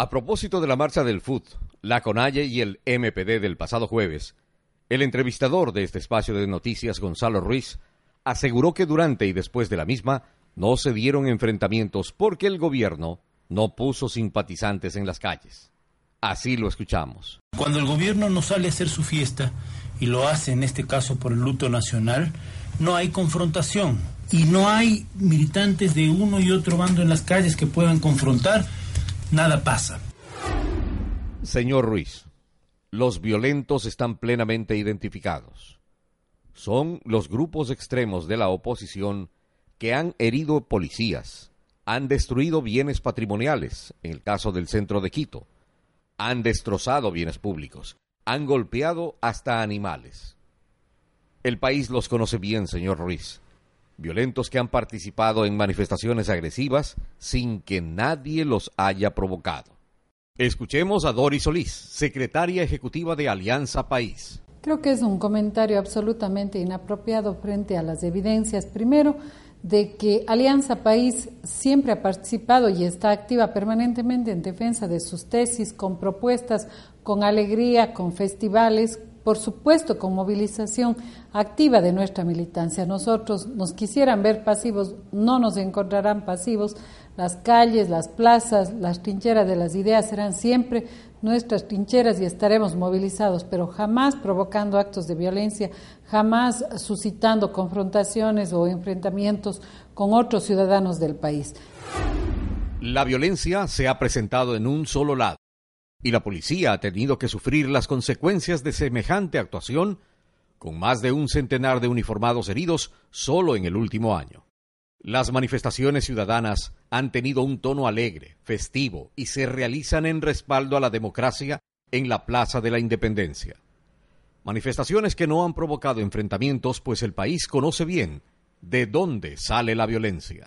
A propósito de la marcha del FUT, la CONAIE y el MPD del pasado jueves, el entrevistador de este espacio de noticias, Gonzalo Ruiz, aseguró que durante y después de la misma no se dieron enfrentamientos porque el gobierno no puso simpatizantes en las calles. Así lo escuchamos. Cuando el gobierno no sale a hacer su fiesta, y lo hace en este caso por el luto nacional, no hay confrontación y no hay militantes de uno y otro bando en las calles que puedan confrontar nada pasa. Señor Ruiz, los violentos están plenamente identificados. Son los grupos extremos de la oposición que han herido policías, han destruido bienes patrimoniales, en el caso del centro de Quito, han destrozado bienes públicos, han golpeado hasta animales. El país los conoce bien, señor Ruiz violentos que han participado en manifestaciones agresivas sin que nadie los haya provocado. Escuchemos a Doris Solís, secretaria ejecutiva de Alianza País. Creo que es un comentario absolutamente inapropiado frente a las evidencias, primero, de que Alianza País siempre ha participado y está activa permanentemente en defensa de sus tesis, con propuestas, con alegría, con festivales, por supuesto con movilización activa de nuestra militancia. Nosotros nos quisieran ver pasivos, no nos encontrarán pasivos. Las calles, las plazas, las trincheras de las ideas serán siempre nuestras trincheras y estaremos movilizados, pero jamás provocando actos de violencia, jamás suscitando confrontaciones o enfrentamientos con otros ciudadanos del país. La violencia se ha presentado en un solo lado y la policía ha tenido que sufrir las consecuencias de semejante actuación, con más de un centenar de uniformados heridos solo en el último año. Las manifestaciones ciudadanas han tenido un tono alegre, festivo, y se realizan en respaldo a la democracia en la Plaza de la Independencia. Manifestaciones que no han provocado enfrentamientos, pues el país conoce bien de dónde sale la violencia.